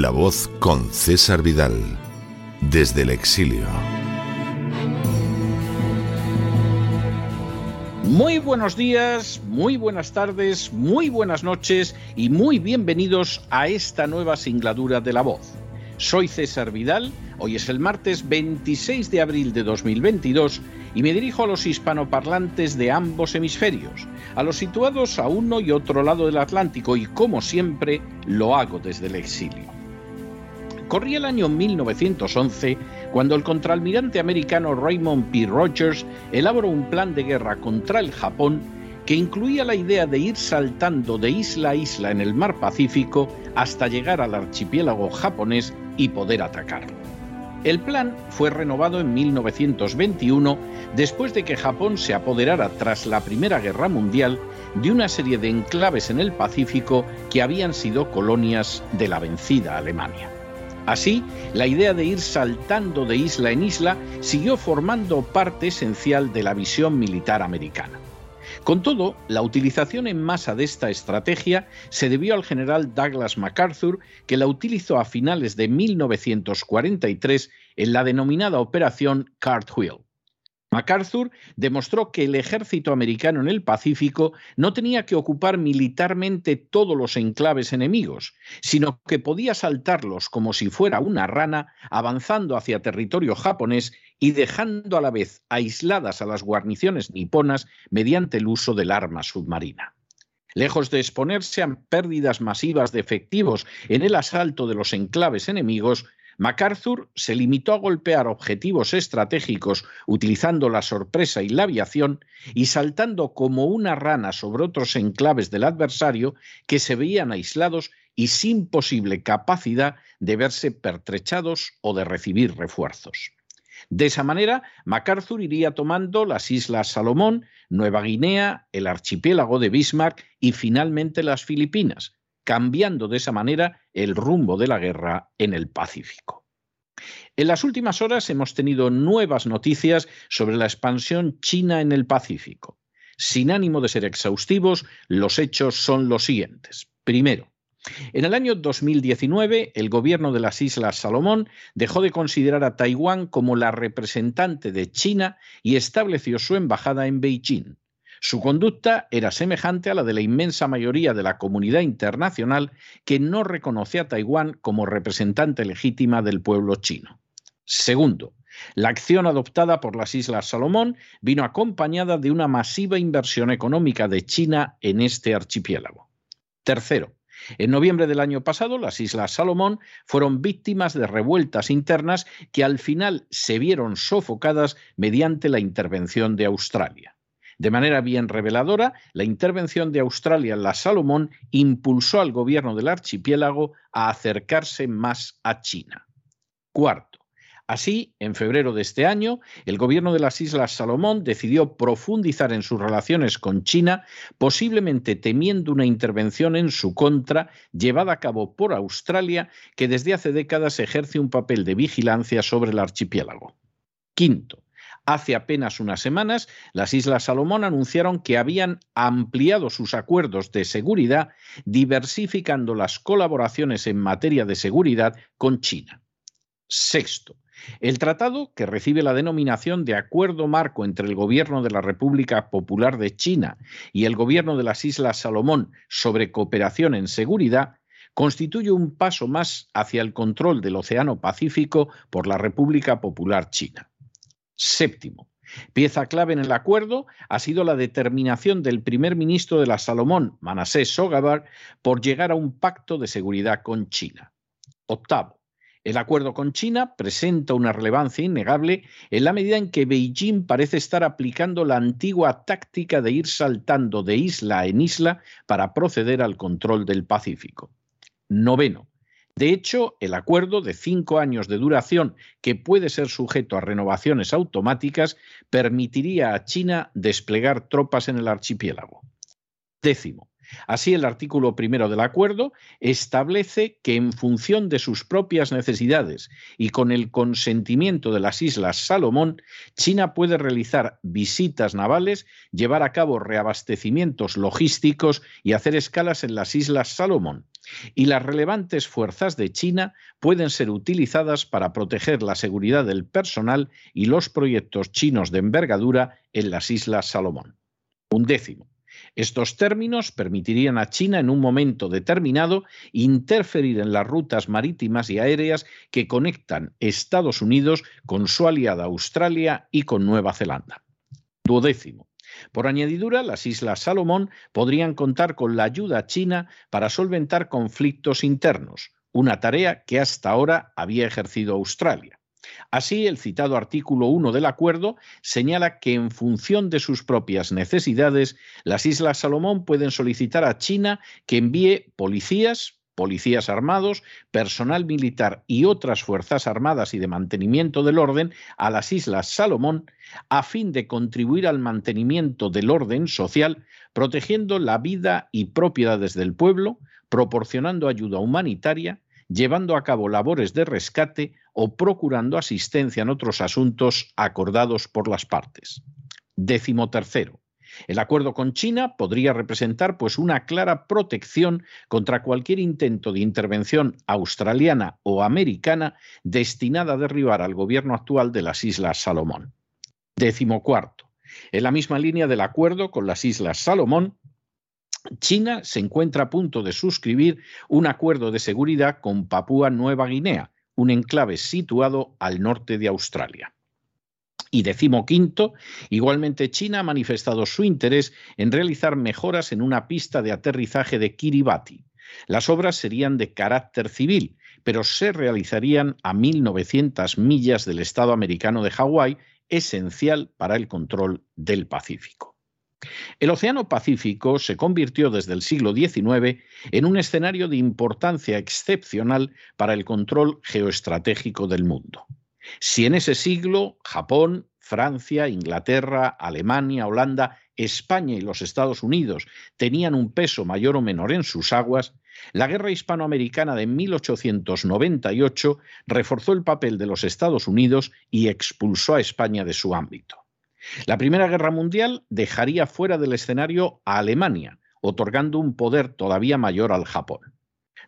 La voz con César Vidal, desde el exilio. Muy buenos días, muy buenas tardes, muy buenas noches y muy bienvenidos a esta nueva singladura de La voz. Soy César Vidal, hoy es el martes 26 de abril de 2022 y me dirijo a los hispanoparlantes de ambos hemisferios, a los situados a uno y otro lado del Atlántico y como siempre lo hago desde el exilio. Corría el año 1911 cuando el contraalmirante americano Raymond P. Rogers elaboró un plan de guerra contra el Japón que incluía la idea de ir saltando de isla a isla en el mar Pacífico hasta llegar al archipiélago japonés y poder atacarlo. El plan fue renovado en 1921 después de que Japón se apoderara tras la Primera Guerra Mundial de una serie de enclaves en el Pacífico que habían sido colonias de la vencida Alemania. Así, la idea de ir saltando de isla en isla siguió formando parte esencial de la visión militar americana. Con todo, la utilización en masa de esta estrategia se debió al general Douglas MacArthur, que la utilizó a finales de 1943 en la denominada Operación Cartwheel. MacArthur demostró que el ejército americano en el Pacífico no tenía que ocupar militarmente todos los enclaves enemigos, sino que podía saltarlos como si fuera una rana, avanzando hacia territorio japonés y dejando a la vez aisladas a las guarniciones niponas mediante el uso del arma submarina. Lejos de exponerse a pérdidas masivas de efectivos en el asalto de los enclaves enemigos, MacArthur se limitó a golpear objetivos estratégicos utilizando la sorpresa y la aviación y saltando como una rana sobre otros enclaves del adversario que se veían aislados y sin posible capacidad de verse pertrechados o de recibir refuerzos. De esa manera, MacArthur iría tomando las Islas Salomón, Nueva Guinea, el archipiélago de Bismarck y finalmente las Filipinas, cambiando de esa manera el rumbo de la guerra en el Pacífico. En las últimas horas hemos tenido nuevas noticias sobre la expansión china en el Pacífico. Sin ánimo de ser exhaustivos, los hechos son los siguientes. Primero, en el año 2019, el gobierno de las Islas Salomón dejó de considerar a Taiwán como la representante de China y estableció su embajada en Beijing. Su conducta era semejante a la de la inmensa mayoría de la comunidad internacional que no reconoce a Taiwán como representante legítima del pueblo chino. Segundo, la acción adoptada por las Islas Salomón vino acompañada de una masiva inversión económica de China en este archipiélago. Tercero, en noviembre del año pasado, las Islas Salomón fueron víctimas de revueltas internas que al final se vieron sofocadas mediante la intervención de Australia. De manera bien reveladora, la intervención de Australia en la Salomón impulsó al gobierno del archipiélago a acercarse más a China. Cuarto, Así, en febrero de este año, el gobierno de las Islas Salomón decidió profundizar en sus relaciones con China, posiblemente temiendo una intervención en su contra llevada a cabo por Australia, que desde hace décadas ejerce un papel de vigilancia sobre el archipiélago. Quinto, Hace apenas unas semanas, las Islas Salomón anunciaron que habían ampliado sus acuerdos de seguridad, diversificando las colaboraciones en materia de seguridad con China. Sexto, el tratado, que recibe la denominación de Acuerdo Marco entre el Gobierno de la República Popular de China y el Gobierno de las Islas Salomón sobre cooperación en seguridad, constituye un paso más hacia el control del Océano Pacífico por la República Popular China. Séptimo, pieza clave en el acuerdo ha sido la determinación del primer ministro de la Salomón, Manasseh Sogabar, por llegar a un pacto de seguridad con China. Octavo, El acuerdo con China presenta una relevancia innegable en la medida en que Beijing parece estar aplicando la antigua táctica de ir saltando de isla en isla para proceder al control del Pacífico. Noveno. De hecho, el acuerdo de cinco años de duración, que puede ser sujeto a renovaciones automáticas, permitiría a China desplegar tropas en el archipiélago. Décimo. Así, el artículo primero del acuerdo establece que en función de sus propias necesidades y con el consentimiento de las Islas Salomón, China puede realizar visitas navales, llevar a cabo reabastecimientos logísticos y hacer escalas en las Islas Salomón. Y las relevantes fuerzas de China pueden ser utilizadas para proteger la seguridad del personal y los proyectos chinos de envergadura en las Islas Salomón. Un décimo. Estos términos permitirían a China en un momento determinado interferir en las rutas marítimas y aéreas que conectan Estados Unidos con su aliada Australia y con Nueva Zelanda. Duodécimo. Por añadidura, las Islas Salomón podrían contar con la ayuda china para solventar conflictos internos, una tarea que hasta ahora había ejercido Australia. Así, el citado artículo 1 del acuerdo señala que en función de sus propias necesidades, las Islas Salomón pueden solicitar a China que envíe policías, policías armados, personal militar y otras fuerzas armadas y de mantenimiento del orden a las Islas Salomón a fin de contribuir al mantenimiento del orden social, protegiendo la vida y propiedades del pueblo, proporcionando ayuda humanitaria, llevando a cabo labores de rescate o procurando asistencia en otros asuntos acordados por las partes. Décimo tercero. El acuerdo con China podría representar pues una clara protección contra cualquier intento de intervención australiana o americana destinada a derribar al gobierno actual de las Islas Salomón. Décimo cuarto. En la misma línea del acuerdo con las Islas Salomón, China se encuentra a punto de suscribir un acuerdo de seguridad con Papúa Nueva Guinea, un enclave situado al norte de Australia. Y decimoquinto, igualmente China ha manifestado su interés en realizar mejoras en una pista de aterrizaje de Kiribati. Las obras serían de carácter civil, pero se realizarían a 1.900 millas del estado americano de Hawái, esencial para el control del Pacífico. El Océano Pacífico se convirtió desde el siglo XIX en un escenario de importancia excepcional para el control geoestratégico del mundo. Si en ese siglo Japón, Francia, Inglaterra, Alemania, Holanda, España y los Estados Unidos tenían un peso mayor o menor en sus aguas, la guerra hispanoamericana de 1898 reforzó el papel de los Estados Unidos y expulsó a España de su ámbito. La Primera Guerra Mundial dejaría fuera del escenario a Alemania, otorgando un poder todavía mayor al Japón.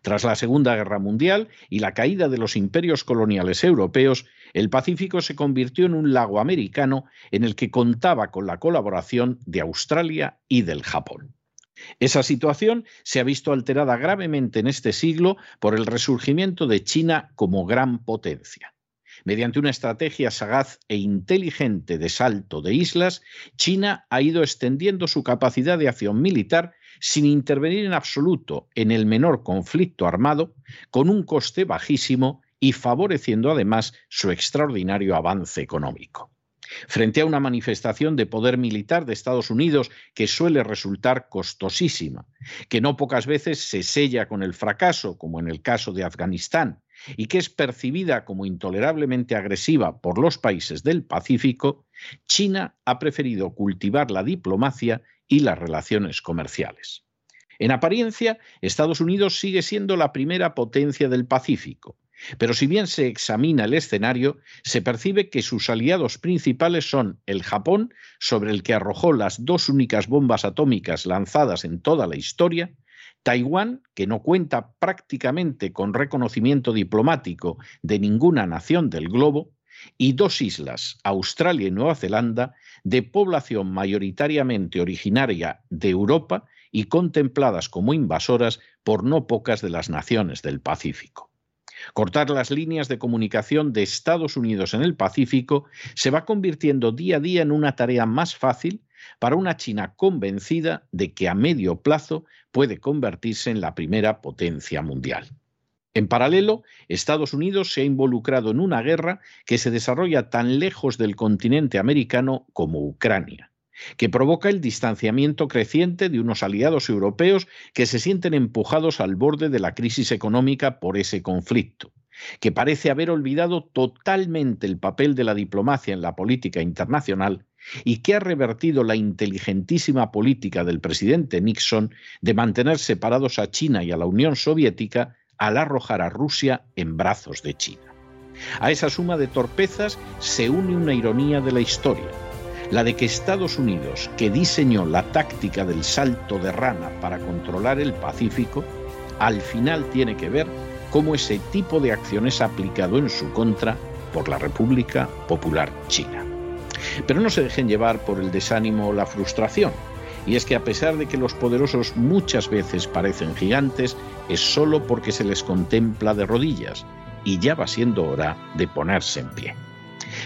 Tras la Segunda Guerra Mundial y la caída de los imperios coloniales europeos, el Pacífico se convirtió en un lago americano en el que contaba con la colaboración de Australia y del Japón. Esa situación se ha visto alterada gravemente en este siglo por el resurgimiento de China como gran potencia. Mediante una estrategia sagaz e inteligente de salto de islas, China ha ido extendiendo su capacidad de acción militar sin intervenir en absoluto en el menor conflicto armado, con un coste bajísimo y favoreciendo además su extraordinario avance económico. Frente a una manifestación de poder militar de Estados Unidos que suele resultar costosísima, que no pocas veces se sella con el fracaso, como en el caso de Afganistán, y que es percibida como intolerablemente agresiva por los países del Pacífico, China ha preferido cultivar la diplomacia y las relaciones comerciales. En apariencia, Estados Unidos sigue siendo la primera potencia del Pacífico, pero si bien se examina el escenario, se percibe que sus aliados principales son el Japón, sobre el que arrojó las dos únicas bombas atómicas lanzadas en toda la historia, Taiwán, que no cuenta prácticamente con reconocimiento diplomático de ninguna nación del globo, y dos islas, Australia y Nueva Zelanda, de población mayoritariamente originaria de Europa y contempladas como invasoras por no pocas de las naciones del Pacífico. Cortar las líneas de comunicación de Estados Unidos en el Pacífico se va convirtiendo día a día en una tarea más fácil para una China convencida de que a medio plazo puede convertirse en la primera potencia mundial. En paralelo, Estados Unidos se ha involucrado en una guerra que se desarrolla tan lejos del continente americano como Ucrania, que provoca el distanciamiento creciente de unos aliados europeos que se sienten empujados al borde de la crisis económica por ese conflicto, que parece haber olvidado totalmente el papel de la diplomacia en la política internacional y que ha revertido la inteligentísima política del presidente Nixon de mantener separados a China y a la Unión Soviética al arrojar a Rusia en brazos de China. A esa suma de torpezas se une una ironía de la historia, la de que Estados Unidos, que diseñó la táctica del salto de rana para controlar el Pacífico, al final tiene que ver cómo ese tipo de acción es aplicado en su contra por la República Popular China. Pero no se dejen llevar por el desánimo o la frustración. Y es que a pesar de que los poderosos muchas veces parecen gigantes, es solo porque se les contempla de rodillas y ya va siendo hora de ponerse en pie.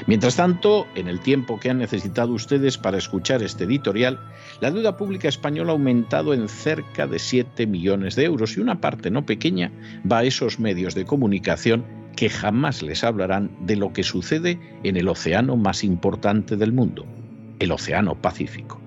Mientras tanto, en el tiempo que han necesitado ustedes para escuchar este editorial, la deuda pública española ha aumentado en cerca de 7 millones de euros y una parte no pequeña va a esos medios de comunicación que jamás les hablarán de lo que sucede en el océano más importante del mundo, el Océano Pacífico.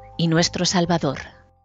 y nuestro Salvador.